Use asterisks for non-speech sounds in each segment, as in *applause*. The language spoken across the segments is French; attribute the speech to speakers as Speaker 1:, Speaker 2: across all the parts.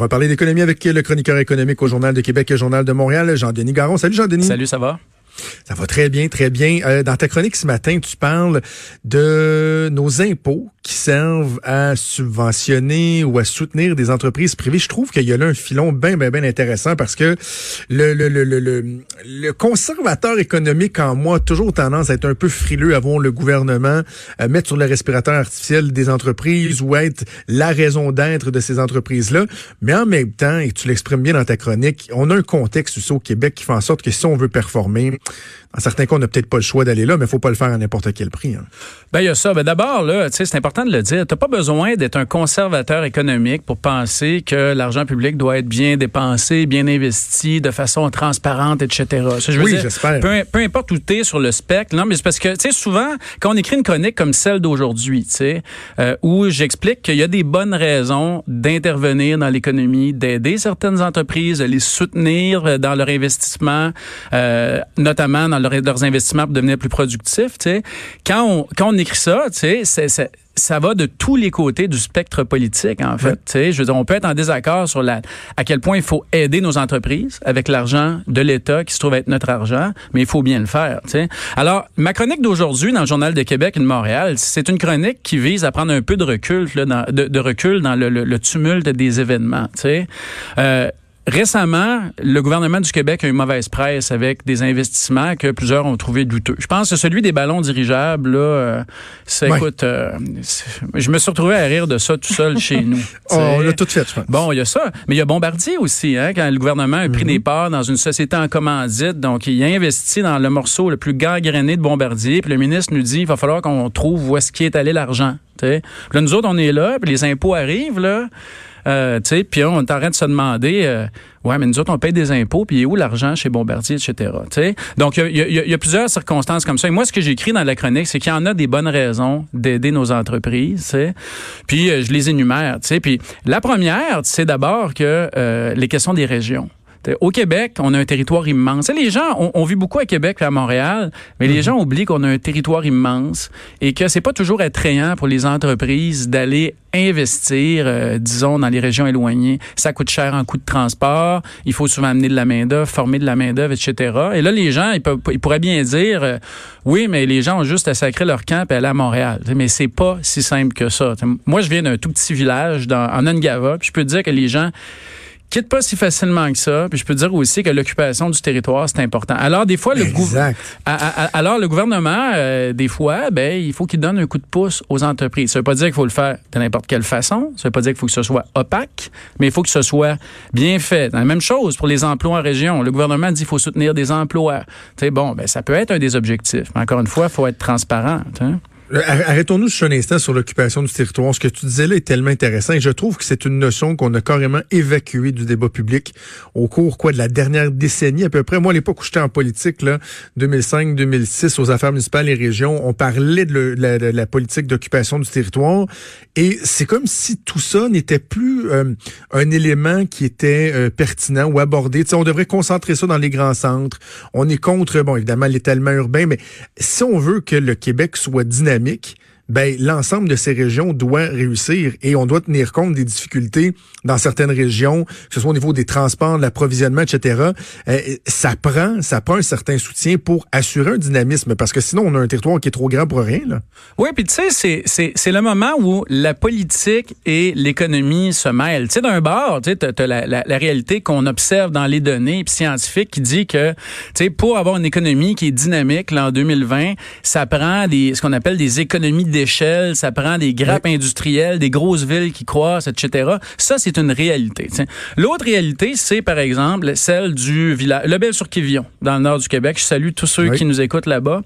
Speaker 1: On va parler d'économie avec le chroniqueur économique au Journal de Québec et Journal de Montréal, Jean-Denis Garon. Salut Jean-Denis.
Speaker 2: Salut, ça va?
Speaker 1: Ça va très bien, très bien. Euh, dans ta chronique ce matin, tu parles de nos impôts qui servent à subventionner ou à soutenir des entreprises privées. Je trouve qu'il y a là un filon bien, bien, bien intéressant parce que le, le, le, le, le conservateur économique en moi a toujours tendance à être un peu frileux avant le gouvernement à mettre sur le respirateur artificiel des entreprises ou être la raison d'être de ces entreprises-là. Mais en même temps, et tu l'exprimes bien dans ta chronique, on a un contexte aussi au Québec qui fait en sorte que si on veut performer, en certains cas, on n'a peut-être pas le choix d'aller là, mais il faut pas le faire à n'importe quel prix. Hein.
Speaker 2: Ben, il y a ça. Ben, d'abord, là, c'est important de le dire. T'as pas besoin d'être un conservateur économique pour penser que l'argent public doit être bien dépensé, bien investi, de façon transparente, etc.
Speaker 1: Ça, je veux oui, j'espère.
Speaker 2: Peu, peu, importe où tu es sur le spectre. Non, mais c'est parce que, tu sais, souvent, quand on écrit une chronique comme celle d'aujourd'hui, tu sais, euh, où j'explique qu'il y a des bonnes raisons d'intervenir dans l'économie, d'aider certaines entreprises, de les soutenir dans leur investissement, euh, notamment dans leurs investissements pour devenir plus productifs. Tu sais. Quand, on, quand on écrit ça, sais, c'est, ça va de tous les côtés du spectre politique, en fait. Sais, je veux dire, on peut être en désaccord sur la, à quel point il faut aider nos entreprises avec l'argent de l'État qui se trouve être notre argent, mais il faut bien le faire. Tu sais. Alors, ma chronique d'aujourd'hui dans le Journal de Québec et de Montréal, c'est une chronique qui vise à prendre un peu de recul, là, dans, de, de, recul dans le, le, le, tumulte des événements. Euh, Récemment, le gouvernement du Québec a eu mauvaise presse avec des investissements que plusieurs ont trouvé douteux. Je pense que celui des ballons dirigeables, là, euh, ça, écoute, euh, je me suis retrouvé à rire de ça tout seul chez nous.
Speaker 1: Oh, *laughs* on l'a tout fait, je pense.
Speaker 2: Bon, il y a ça. Mais il y a Bombardier aussi, hein, quand le gouvernement a pris mhm. des parts dans une société en commandite. Donc, il a investi dans le morceau le plus gangréné de Bombardier. Puis le ministre nous dit, il va falloir qu'on trouve où est-ce qui est allé l'argent. Là, nous autres, on est là, puis les impôts arrivent, là. Euh, puis on est en train de se demander, euh, ouais, mais nous autres, on paye des impôts, puis où l'argent chez Bombardier, etc. sais? Donc, il y, y, y a, plusieurs circonstances comme ça. Et moi, ce que j'écris dans la chronique, c'est qu'il y en a des bonnes raisons d'aider nos entreprises. T'sais. Puis, euh, je les énumère. Puis, la première, c'est d'abord que euh, les questions des régions. Au Québec, on a un territoire immense. les gens, on, vit beaucoup à Québec et à Montréal, mais les mhm. gens oublient qu'on a un territoire immense et que c'est pas toujours attrayant pour les entreprises d'aller investir, euh, disons, dans les régions éloignées. Ça coûte cher en coût de transport. Il faut souvent amener de la main-d'œuvre, former de la main-d'œuvre, etc. Et là, les gens, ils, peuvent, ils pourraient bien dire, euh, oui, mais les gens ont juste à sacrer leur camp et aller à Montréal. Mais c'est pas si simple que ça. Moi, je viens d'un tout petit village dans, en Angava, puis je peux te dire que les gens quitte pas si facilement que ça. Puis je peux dire aussi que l'occupation du territoire, c'est important. Alors, des fois, le, alors, le gouvernement, euh, des fois, ben, il faut qu'il donne un coup de pouce aux entreprises. Ça veut pas dire qu'il faut le faire de n'importe quelle façon. Ça veut pas dire qu'il faut que ce soit opaque, mais il faut que ce soit bien fait. La même chose pour les emplois en région. Le gouvernement dit qu'il faut soutenir des emplois. Tu bon, ben, ça peut être un des objectifs. Mais encore une fois, il faut être transparent.
Speaker 1: Arrêtons-nous juste un instant sur l'occupation du territoire. Ce que tu disais là est tellement intéressant et je trouve que c'est une notion qu'on a carrément évacuée du débat public au cours quoi de la dernière décennie à peu près. Moi, à l'époque où j'étais en politique, là, 2005-2006, aux affaires municipales et régions, on parlait de, la, politique d'occupation du territoire et c'est comme si tout ça n'était plus euh, un élément qui était euh, pertinent ou abordé. sais, on devrait concentrer ça dans les grands centres. On est contre, bon, évidemment, l'étalement urbain, mais si on veut que le Québec soit dynamique, dynamique ben l'ensemble de ces régions doit réussir et on doit tenir compte des difficultés dans certaines régions, que ce soit au niveau des transports, de l'approvisionnement, etc. Euh, ça prend, ça prend un certain soutien pour assurer un dynamisme parce que sinon on a un territoire qui est trop grand pour rien. Là.
Speaker 2: Oui, puis tu sais, c'est, c'est, le moment où la politique et l'économie se mêlent. Tu sais, d'un bord, tu as la, la, la, réalité qu'on observe dans les données scientifiques qui dit que, tu sais, pour avoir une économie qui est dynamique là, en 2020, ça prend des, ce qu'on appelle des économies d'échelle, ça prend des grappes industrielles, des grosses villes qui croissent, etc. Ça, c'est une réalité. L'autre réalité, c'est par exemple celle du village, Le Bel-sur-Quévillon, dans le nord du Québec. Je salue tous ceux qui nous écoutent là-bas.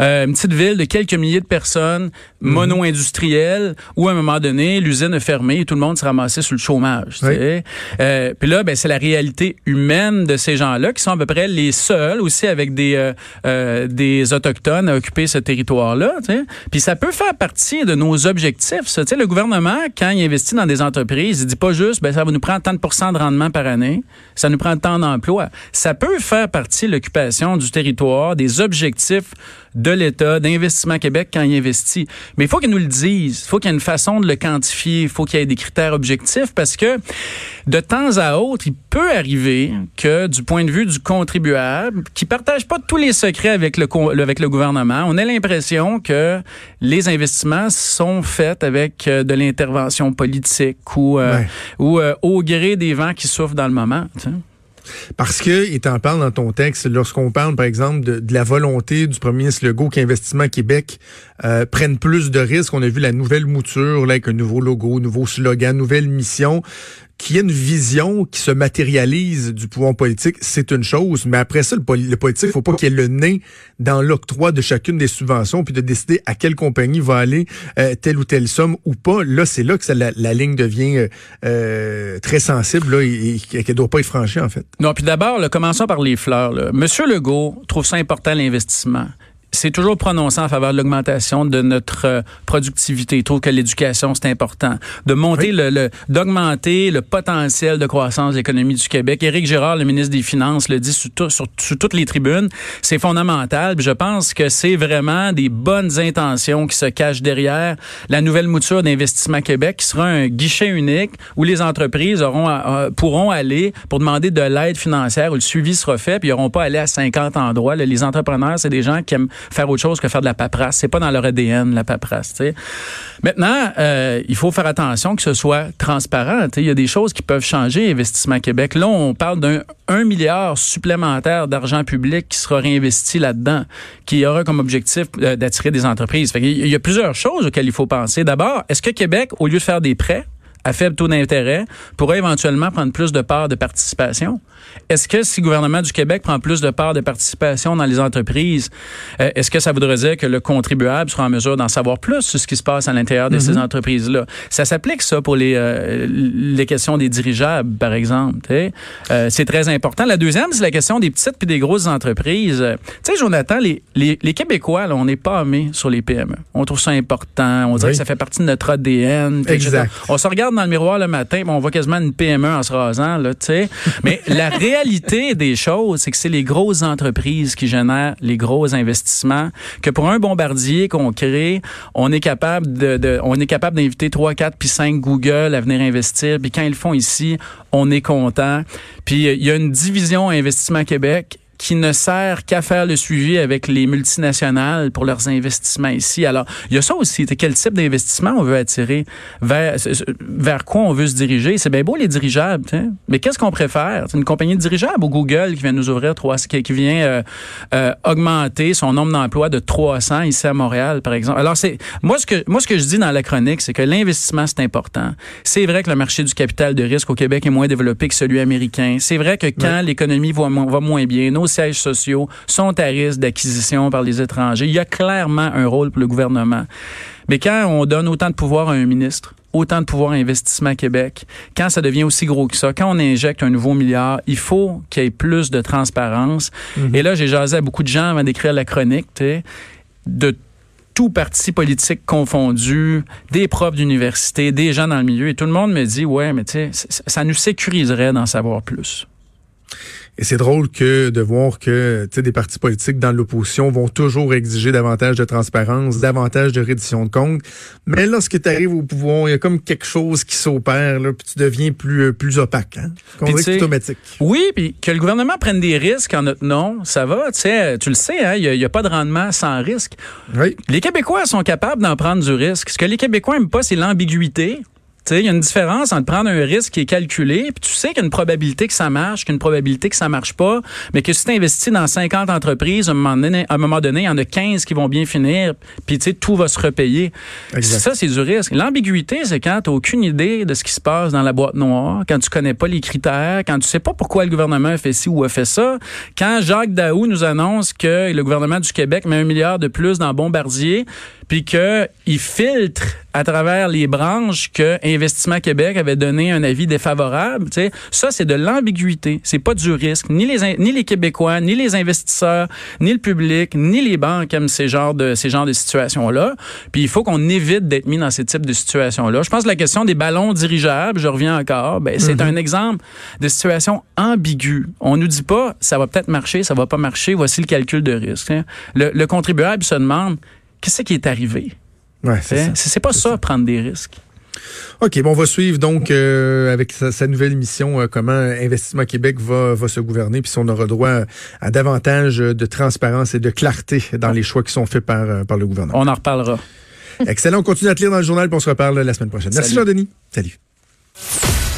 Speaker 2: Euh, une petite ville de quelques milliers de personnes, mhm. mono-industrielle, où à un moment donné, l'usine est fermée et tout le monde se ramassait sur le chômage. Euh, puis là, ben, c'est la réalité humaine de ces gens-là qui sont à peu près les seuls aussi avec des, euh des autochtones à occuper ce territoire-là. Puis ça peut faire partie de nos objectifs. Ça. Le gouvernement, quand il investit dans des entreprises, il dit pas juste, ben, ça va nous prendre tant de de rendement par année, ça nous prend tant d'emplois. Ça peut faire partie de l'occupation du territoire, des objectifs de l'État, d'Investissement Québec quand il investit. Mais il faut qu'il nous le dise. Il faut qu'il y ait une façon de le quantifier. Il faut qu'il y ait des critères objectifs parce que de temps à autre, il peut arriver que du point de vue du contribuable, qui partage pas tous les secrets avec le, avec le gouvernement, on ait l'impression que les investissements sont faits avec euh, de l'intervention politique ou, euh, ou euh, au gré des vents qui souffrent dans le moment.
Speaker 1: Parce que, et t'en parles dans ton texte, lorsqu'on parle, par exemple, de, la volonté du premier ministre Legault qu'Investissement Québec euh, prenne plus de risques, on a vu la nouvelle mouture, là, avec un nouveau logo, nouveau slogan, nouvelle mission qu'il y ait une vision qui se matérialise du pouvoir politique, c'est une chose. Mais après ça, le, politique, politique, faut pas qu'il ait le nez dans l'octroi de chacune des subventions, puis de décider à quelle compagnie va aller euh, telle ou telle somme ou pas. Là, c'est là que la, ligne devient euh, euh, très sensible là, et, et qu'elle doit pas être franchie, en fait.
Speaker 2: Non, puis d'abord, commençons par les fleurs. Là. Monsieur Legault trouve ça important l'investissement c'est toujours prononcé en faveur de l'augmentation de notre euh, productivité. Il trouve que l'éducation, c'est important. De monter le, d'augmenter le potentiel de croissance de l'économie du Québec. Éric Girard, le ministre des Finances, le dit sur, sur, toutes les tribunes. C'est fondamental. je pense que c'est vraiment des bonnes intentions qui se cachent derrière la nouvelle mouture d'Investissement Québec, qui sera un guichet unique où les entreprises auront, pourront aller pour demander de l'aide financière où le suivi sera fait, puis ils n'auront pas à aller à 50 endroits. les entrepreneurs, c'est des gens qui aiment faire autre chose que faire de la paperasse. C'est pas dans leur ADN, la paperasse. sais. Maintenant, euh, il faut faire attention que ce soit transparent. Il y a des choses qui peuvent changer, Investissement Québec. Là, on parle d'un 1 milliard supplémentaire d'argent public qui sera réinvesti là-dedans, qui aura comme objectif euh, d'attirer des entreprises. il y a plusieurs choses auxquelles il faut penser. D'abord, est-ce que Québec, au lieu de faire des prêts, à faible taux d'intérêt pourrait éventuellement prendre plus de parts de participation? Est-ce que si le gouvernement du Québec prend plus de parts de participation dans les entreprises, euh, est-ce que ça voudrait dire que le contribuable sera en mesure d'en savoir plus sur ce qui se passe à l'intérieur de ces mm-hmm. entreprises-là? Ça s'applique, ça, pour les, euh, les questions des dirigeables, par exemple. Euh, c'est très important. La deuxième, c'est la question des petites puis des grosses entreprises. Tu sais, Jonathan, les, les, les Québécois, là, on n'est pas aimés sur les PME. On trouve ça important. On dirait que ça fait partie de notre ADN.
Speaker 1: Exact.
Speaker 2: On se regarde dans le miroir le matin, on voit quasiment une PME en se rasant, là, tu sais. *laughs* Mais la réalité des choses, c'est que c'est les grosses entreprises qui génèrent les gros investissements. Que pour un bombardier qu'on crée, on est capable de, on est capable d'inviter 3, 4 puis 5 Google à venir investir. Puis quand ils le font ici, on est content. Puis il y a une division Investissement Québec qui ne sert qu'à faire le suivi avec les multinationales pour leurs investissements ici. Alors, il y a ça aussi. Quel type d'investissement on veut attirer? Vers, vers quoi on veut se diriger? C'est bien beau les dirigeables, mais qu'est-ce qu'on préfère? C'est une compagnie de dirigeables ou Google qui vient nous ouvrir trois, qui vient euh, euh, augmenter son nombre d'emplois de 300 ici à Montréal, par exemple. Alors, c'est moi ce que moi ce que je dis dans la chronique, c'est que l'investissement c'est important. C'est vrai que le marché du capital de risque au Québec est moins développé que celui américain. C'est vrai que quand l'économie va, va moins bien, nos sièges sociaux sont à risque d'acquisition par les étrangers. Il y a clairement un rôle pour le gouvernement. Mais quand on donne autant de pouvoir à un ministre, autant de pouvoir à Investissement Québec, quand ça devient aussi gros que ça, quand on injecte un nouveau milliard, il faut qu'il y ait plus de transparence. Mhm. Et là, j'ai jasé à beaucoup de gens avant d'écrire la chronique, de tout parti politique confondu, des profs d'université, des gens dans le milieu, et tout le monde me dit, ouais, mais tu sais, ça nous sécuriserait d'en savoir plus.
Speaker 1: Et c'est drôle que de voir que des partis politiques dans l'opposition vont toujours exiger davantage de transparence, davantage de reddition de comptes. Mais lorsque tu arrives au pouvoir, il y a comme quelque chose qui s'opère, là, puis tu deviens plus euh, plus opaque. Hein? automatique.
Speaker 2: Oui, puis que le gouvernement prenne des risques en notre nom, ça va. Tu le sais, hein, il n'y a, pas de rendement sans risque.
Speaker 1: Oui.
Speaker 2: Les Québécois sont capables d'en prendre du risque. Ce que les Québécois n'aiment pas, c'est l'ambiguïté Il y a une différence entre prendre un risque qui est calculé, puis tu sais qu'il y a une probabilité que ça marche, qu'une probabilité que ça marche pas, mais que si tu investis dans 50 entreprises, à un moment donné, à un moment donné, il y en a 15 qui vont bien finir, puis tu sais, tout va se repayer. Ça, c'est du risque. L'ambiguïté, c'est quand tu n'as aucune idée de ce qui se passe dans la boîte noire, quand tu connais pas les critères, quand tu sais pas pourquoi le gouvernement a fait ci ou a fait ça. Quand Jacques Daou nous annonce que le gouvernement du Québec met un milliard de plus dans Bombardier, puis qu'il filtre à travers les branches que Investissement Québec avait donné un avis défavorable. sais, Ça, c'est de l'ambiguïté. C'est pas du risque. Ni les, ni les Québécois, ni les investisseurs, ni le public, ni les banques aiment ces genres de, ces genres de situations-là. Puis il faut qu'on évite d'être mis dans ces types de situations-là. Je pense que la question des ballons dirigeables, je reviens encore, ben, c'est mm-hmm. un exemple de situation ambiguë. On nous dit pas, ça va peut-être marcher, ça va pas marcher, voici le calcul de risque. Hein. Le, le contribuable se demande, qu'est-ce qui est arrivé?
Speaker 1: Ouais, c'est
Speaker 2: C'est pas ça, prendre des risques.
Speaker 1: OK, bon, on va suivre donc euh, avec sa, nouvelle émission euh, comment Investissement Québec va, va se gouverner, puis si on aura droit à davantage de transparence et de clarté dans les choix qui sont faits par, euh, par le gouvernement.
Speaker 2: On en reparlera.
Speaker 1: Excellent, on continue à te lire dans le journal, puis on se reparle la semaine prochaine. Merci Jean-Denis. Salut.